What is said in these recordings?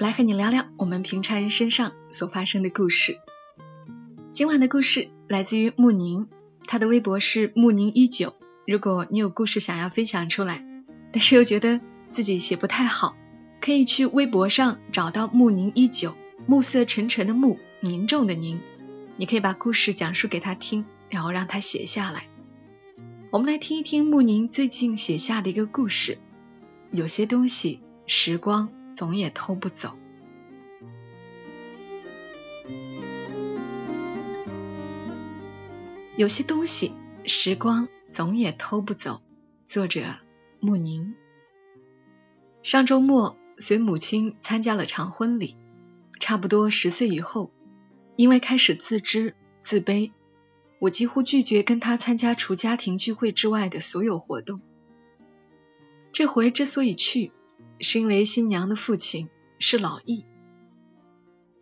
来和你聊聊我们平常人身上所发生的故事。今晚的故事来自于穆宁，他的微博是穆宁一九。如果你有故事想要分享出来，但是又觉得自己写不太好，可以去微博上找到穆宁一九，暮色沉沉的暮，凝重的凝。你可以把故事讲述给他听，然后让他写下来。我们来听一听穆宁最近写下的一个故事。有些东西，时光总也偷不走。有些东西，时光总也偷不走。作者穆宁。上周末随母亲参加了场婚礼，差不多十岁以后，因为开始自知自卑。我几乎拒绝跟他参加除家庭聚会之外的所有活动。这回之所以去，是因为新娘的父亲是老易。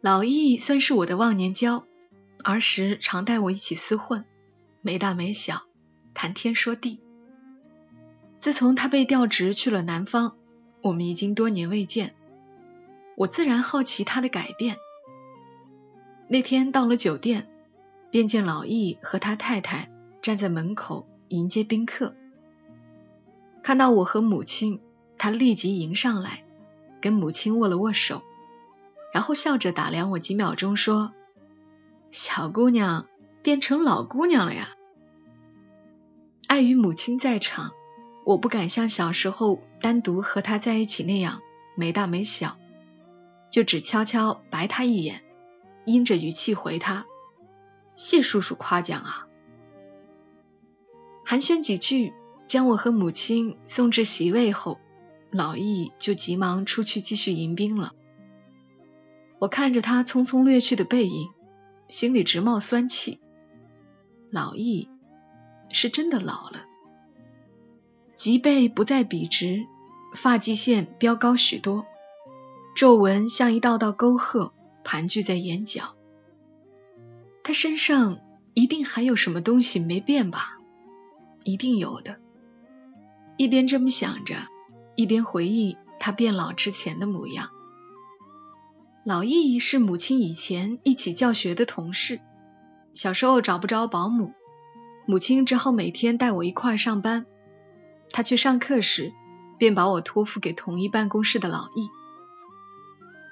老易算是我的忘年交，儿时常带我一起厮混，没大没小，谈天说地。自从他被调职去了南方，我们已经多年未见，我自然好奇他的改变。那天到了酒店。便见老易和他太太站在门口迎接宾客，看到我和母亲，他立即迎上来，跟母亲握了握手，然后笑着打量我几秒钟，说：“小姑娘变成老姑娘了呀。”碍于母亲在场，我不敢像小时候单独和他在一起那样没大没小，就只悄悄白他一眼，阴着语气回他。谢叔叔夸奖啊！寒暄几句，将我和母亲送至席位后，老易就急忙出去继续迎宾了。我看着他匆匆掠去的背影，心里直冒酸气。老易是真的老了，脊背不再笔直，发际线飙高许多，皱纹像一道道沟壑盘踞在眼角。他身上一定还有什么东西没变吧？一定有的。一边这么想着，一边回忆他变老之前的模样。老易是母亲以前一起教学的同事，小时候找不着保姆，母亲只好每天带我一块儿上班。他去上课时，便把我托付给同一办公室的老易。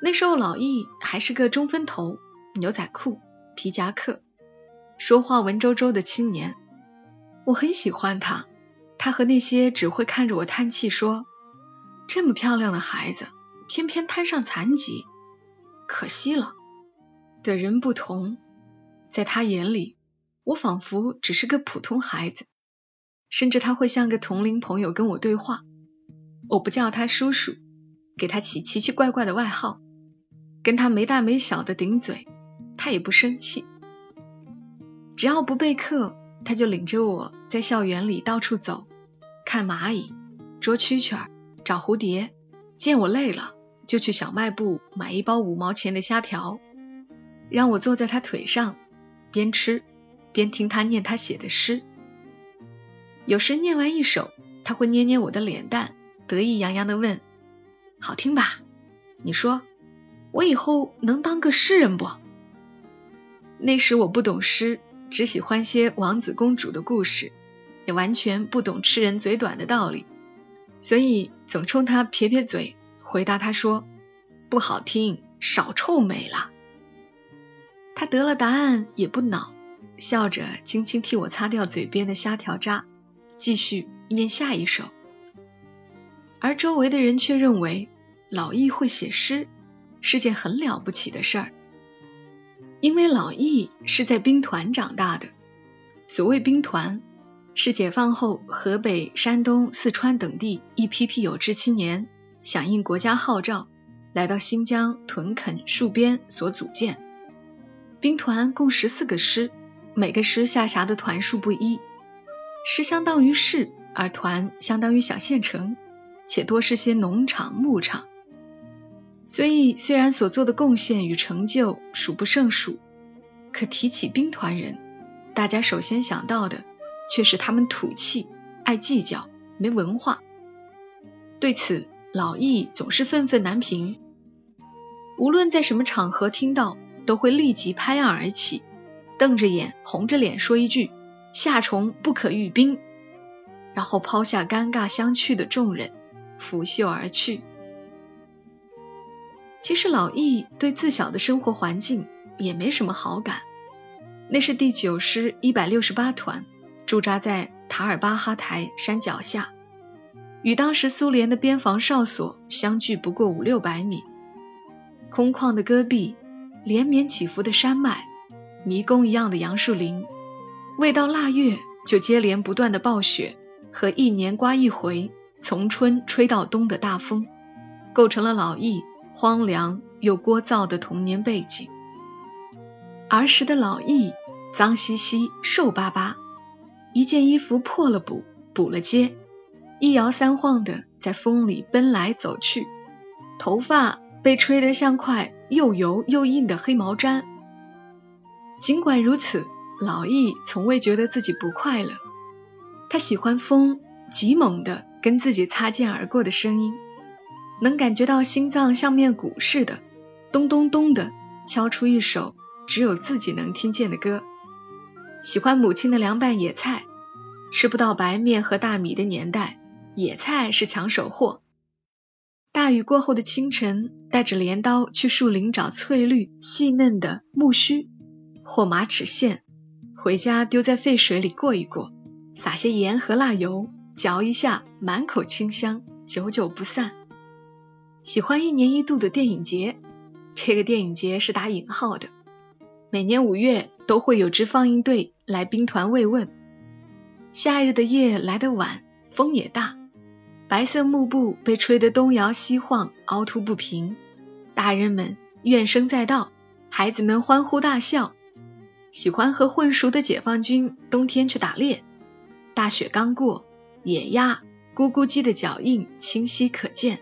那时候老易还是个中分头，牛仔裤。皮夹克，说话文绉绉的青年，我很喜欢他。他和那些只会看着我叹气说：“这么漂亮的孩子，偏偏摊上残疾，可惜了。”的人不同，在他眼里，我仿佛只是个普通孩子，甚至他会像个同龄朋友跟我对话。我不叫他叔叔，给他起奇奇怪怪的外号，跟他没大没小的顶嘴。他也不生气，只要不备课，他就领着我在校园里到处走，看蚂蚁、捉蛐蛐儿、找蝴蝶。见我累了，就去小卖部买一包五毛钱的虾条，让我坐在他腿上，边吃边听他念他写的诗。有时念完一首，他会捏捏我的脸蛋，得意洋洋的问：“好听吧？你说，我以后能当个诗人不？”那时我不懂诗，只喜欢些王子公主的故事，也完全不懂吃人嘴短的道理，所以总冲他撇撇嘴，回答他说：“不好听，少臭美了。”他得了答案也不恼，笑着轻轻替我擦掉嘴边的虾条渣，继续念下一首。而周围的人却认为老易会写诗是件很了不起的事儿。因为老易是在兵团长大的，所谓兵团，是解放后河北、山东、四川等地一批批有志青年响应国家号召，来到新疆屯垦戍边所组建。兵团共十四个师，每个师下辖的团数不一，师相当于市，而团相当于小县城，且多是些农场、牧场。所以，虽然所做的贡献与成就数不胜数，可提起兵团人，大家首先想到的却是他们土气、爱计较、没文化。对此，老易总是愤愤难平。无论在什么场合听到，都会立即拍案而起，瞪着眼、红着脸说一句“夏虫不可语冰”，然后抛下尴尬相觑的众人，拂袖而去。其实老易对自小的生活环境也没什么好感。那是第九师一百六十八团驻扎在塔尔巴哈台山脚下，与当时苏联的边防哨所相距不过五六百米。空旷的戈壁，连绵起伏的山脉，迷宫一样的杨树林，未到腊月就接连不断的暴雪和一年刮一回、从春吹到冬的大风，构成了老易。荒凉又聒噪的童年背景。儿时的老易脏兮兮、瘦巴巴，一件衣服破了补，补了接，一摇三晃的在风里奔来走去，头发被吹得像块又油又硬的黑毛毡。尽管如此，老易从未觉得自己不快乐。他喜欢风急猛的跟自己擦肩而过的声音。能感觉到心脏像面鼓似的，咚咚咚的敲出一首只有自己能听见的歌。喜欢母亲的凉拌野菜，吃不到白面和大米的年代，野菜是抢手货。大雨过后的清晨，带着镰刀去树林找翠绿细嫩的木须或马齿苋，回家丢在沸水里过一过，撒些盐和辣油，嚼一下，满口清香，久久不散。喜欢一年一度的电影节，这个电影节是打引号的。每年五月都会有支放映队来兵团慰问。夏日的夜来得晚，风也大，白色幕布被吹得东摇西晃，凹凸不平。大人们怨声载道，孩子们欢呼大笑。喜欢和混熟的解放军冬天去打猎，大雪刚过，野鸭、咕咕鸡的脚印清晰可见。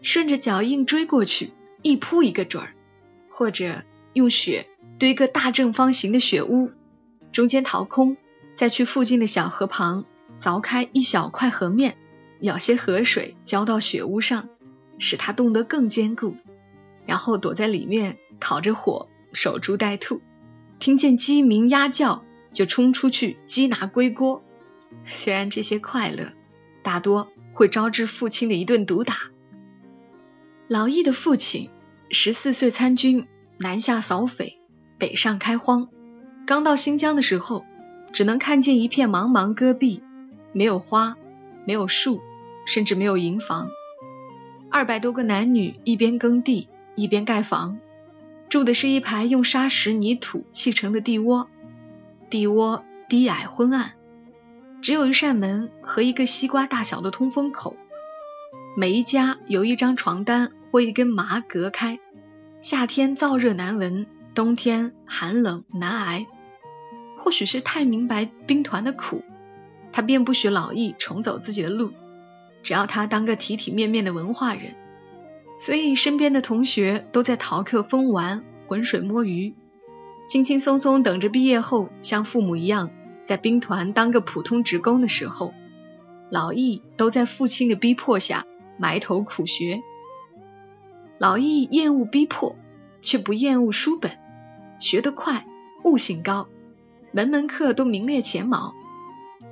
顺着脚印追过去，一扑一个准儿；或者用雪堆个大正方形的雪屋，中间掏空，再去附近的小河旁凿开一小块河面，舀些河水浇到雪屋上，使它冻得更坚固，然后躲在里面烤着火，守株待兔，听见鸡鸣鸭叫就冲出去缉拿归锅。虽然这些快乐大多会招致父亲的一顿毒打。老易的父亲十四岁参军，南下扫匪，北上开荒。刚到新疆的时候，只能看见一片茫茫戈壁，没有花，没有树，甚至没有营房。二百多个男女一边耕地一边盖房，住的是一排用沙石泥土砌成的地窝。地窝低矮昏暗，只有一扇门和一个西瓜大小的通风口。每一家有一张床单。或一根麻隔开，夏天燥热难闻，冬天寒冷难挨。或许是太明白兵团的苦，他便不许老易重走自己的路，只要他当个体体面面的文化人。所以身边的同学都在逃课疯玩，浑水摸鱼，轻轻松松等着毕业后像父母一样在兵团当个普通职工的时候，老易都在父亲的逼迫下埋头苦学。老易厌恶逼迫，却不厌恶书本，学得快，悟性高，门门课都名列前茅。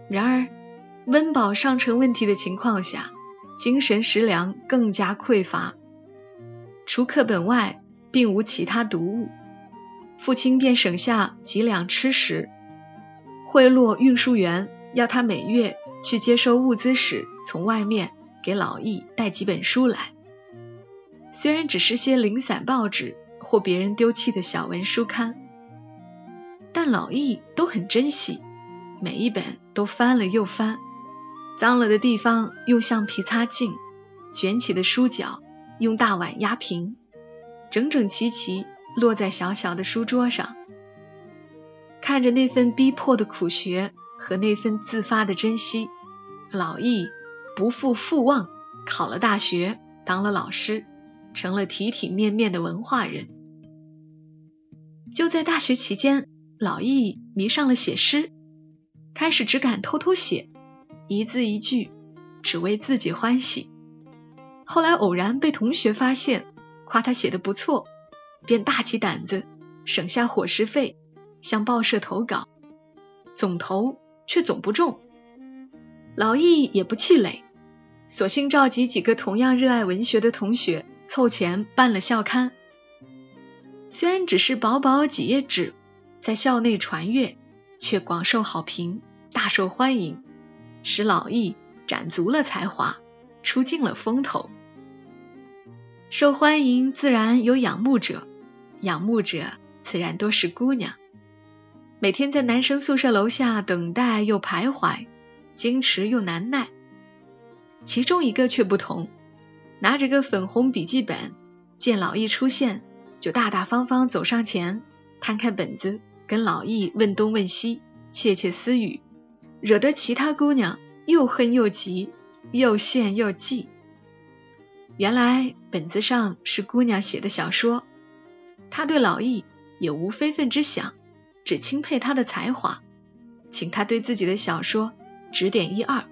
然而，温饱尚成问题的情况下，精神食粮更加匮乏。除课本外，并无其他读物，父亲便省下几两吃食，贿赂运输员，要他每月去接收物资时，从外面给老易带几本书来。虽然只是些零散报纸或别人丢弃的小文书刊，但老易都很珍惜，每一本都翻了又翻，脏了的地方用橡皮擦净，卷起的书角用大碗压平，整整齐齐落在小小的书桌上。看着那份逼迫的苦学和那份自发的珍惜，老易不负父望，考了大学，当了老师，成了体体面面的文化人。就在大学期间，老易迷上了写诗，开始只敢偷偷写，一字一句，只为自己欢喜。后来偶然被同学发现，夸他写的不错，便大起胆子，省下伙食费，向报社投稿，总投却总不中。老易也不气馁，索性召集几个同样热爱文学的同学，凑钱办了校刊。虽然只是薄薄几页纸，在校内传阅，却广受好评，大受欢迎，使老易展足了才华，出尽了风头。受欢迎自然有仰慕者，仰慕者自然多是姑娘。每天在男生宿舍楼下等待又徘徊，矜持又难耐。其中一个却不同，拿着个粉红笔记本，见老易出现。就大大方方走上前，摊开本子，跟老易问东问西，窃窃私语，惹得其他姑娘又恨又急，又羡又嫉。原来本子上是姑娘写的小说，他对老易也无非分之想，只钦佩他的才华，请他对自己的小说指点一二。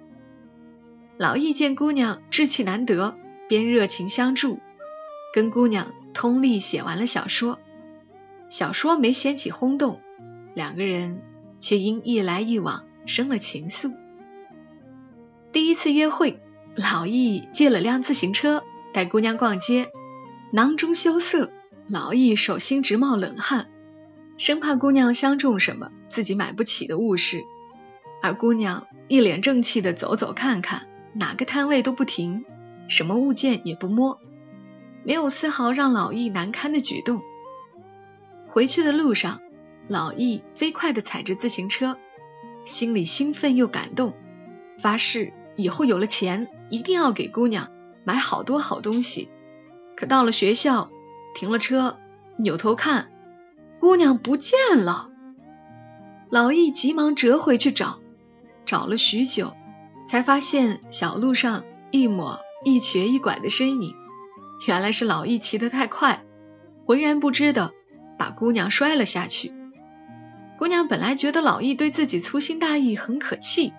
老易见姑娘志气难得，便热情相助，跟姑娘。通力写完了小说，小说没掀起轰动，两个人却因一来一往生了情愫。第一次约会，老易借了辆自行车带姑娘逛街，囊中羞涩，老易手心直冒冷汗，生怕姑娘相中什么自己买不起的物事，而姑娘一脸正气的走走看看，哪个摊位都不停，什么物件也不摸。没有丝毫让老易难堪的举动。回去的路上，老易飞快地踩着自行车，心里兴奋又感动，发誓以后有了钱一定要给姑娘买好多好东西。可到了学校，停了车，扭头看，姑娘不见了。老易急忙折回去找，找了许久，才发现小路上一抹一瘸一拐的身影。原来是老易骑得太快，浑然不知的把姑娘摔了下去。姑娘本来觉得老易对自己粗心大意很可气，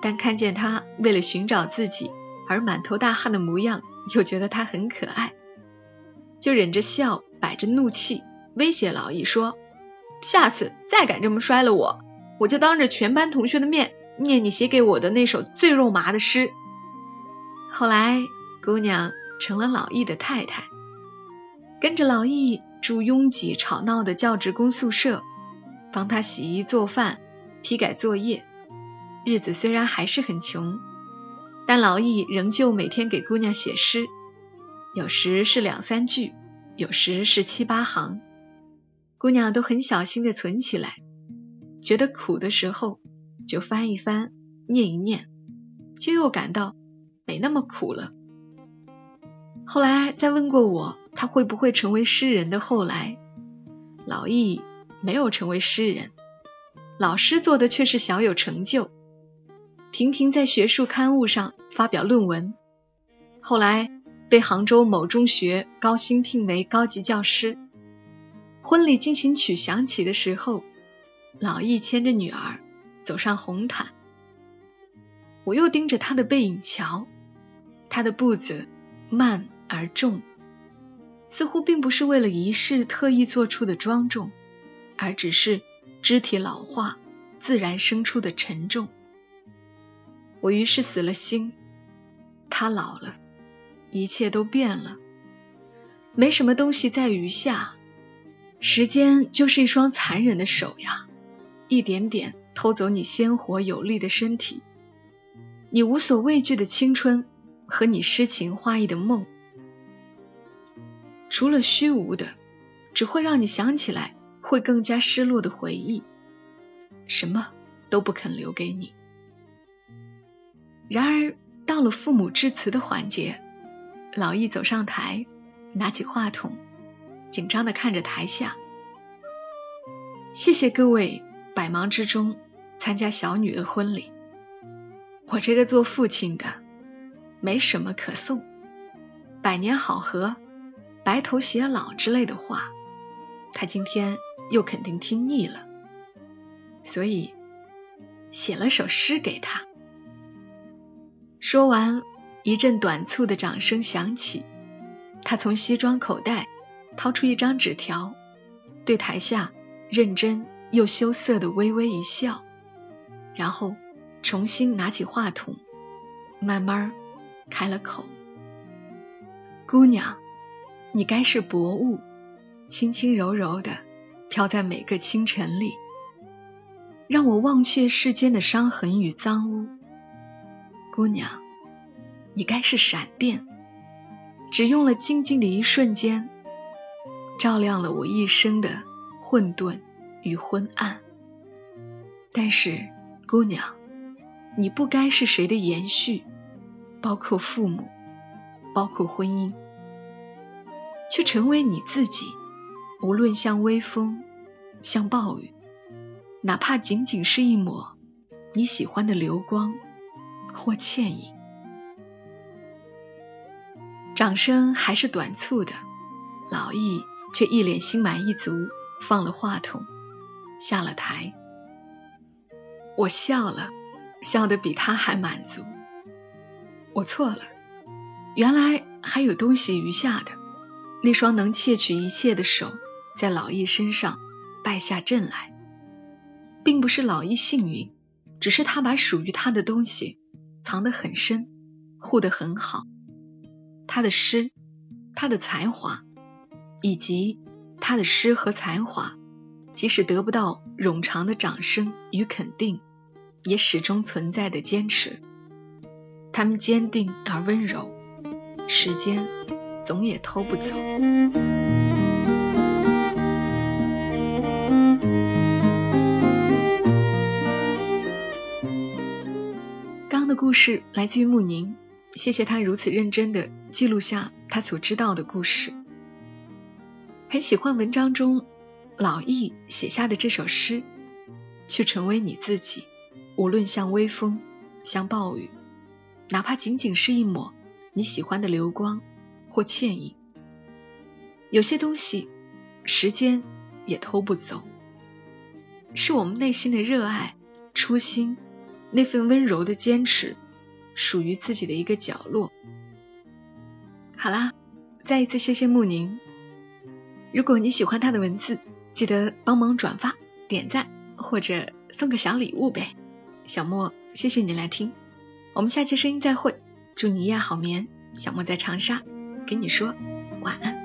但看见他为了寻找自己而满头大汗的模样，又觉得他很可爱，就忍着笑，摆着怒气威胁老易说：“下次再敢这么摔了我，我就当着全班同学的面念你写给我的那首最肉麻的诗。”后来，姑娘。成了老易的太太，跟着老易住拥挤吵闹的教职工宿舍，帮他洗衣做饭、批改作业。日子虽然还是很穷，但老易仍旧每天给姑娘写诗，有时是两三句，有时是七八行，姑娘都很小心的存起来。觉得苦的时候，就翻一翻，念一念，就又感到没那么苦了。后来再问过我，他会不会成为诗人的后来，老易没有成为诗人，老师做的却是小有成就，频频在学术刊物上发表论文，后来被杭州某中学高薪聘为高级教师。婚礼进行曲响起的时候，老易牵着女儿走上红毯，我又盯着他的背影瞧，他的步子。慢而重，似乎并不是为了仪式特意做出的庄重，而只是肢体老化自然生出的沉重。我于是死了心，他老了，一切都变了，没什么东西在余下，时间就是一双残忍的手呀，一点点偷走你鲜活有力的身体，你无所畏惧的青春。和你诗情画意的梦，除了虚无的，只会让你想起来会更加失落的回忆，什么都不肯留给你。然而到了父母致辞的环节，老易走上台，拿起话筒，紧张的看着台下。谢谢各位百忙之中参加小女的婚礼。我这个做父亲的没什么可送，百年好合、白头偕老之类的话，他今天又肯定听腻了，所以写了首诗给他。说完。一阵短促的掌声响起，他从西装口袋掏出一张纸条，对台下认真又羞涩的微微一笑，然后重新拿起话筒，慢慢开了口：“姑娘，你该是薄雾，轻轻柔柔的飘在每个清晨里，让我忘却世间的伤痕与脏污。姑娘。”你该是闪电，只用了静静的一瞬间，照亮了我一生的混沌与昏暗。但是，姑娘，你不该是谁的延续，包括父母，包括婚姻，去成为你自己。无论像微风，像暴雨，哪怕仅仅是一抹你喜欢的流光或倩影。掌声还是短促的，老易却一脸心满意足，放了话筒，下了台。我笑了，笑得比他还满足。我错了，原来还有东西余下的，那双能窃取一切的手，在老易身上败下阵来，并不是老易幸运，只是他把属于他的东西藏得很深，护得很好。他的诗，他的才华，以及他的诗和才华，即使得不到冗长的掌声与肯定，也始终存在的坚持。他们坚定而温柔，时间总也偷不走。刚的故事来自于穆宁。谢谢他如此认真的记录下他所知道的故事。很喜欢文章中老易写下的这首诗：“去成为你自己，无论像微风，像暴雨，哪怕仅仅是一抹你喜欢的流光或倩影。有些东西，时间也偷不走，是我们内心的热爱、初心，那份温柔的坚持。”属于自己的一个角落。好啦，再一次谢谢慕宁。如果你喜欢他的文字，记得帮忙转发、点赞或者送个小礼物呗。小莫，谢谢你来听，我们下期声音再会。祝你一夜好眠。小莫在长沙，跟你说晚安。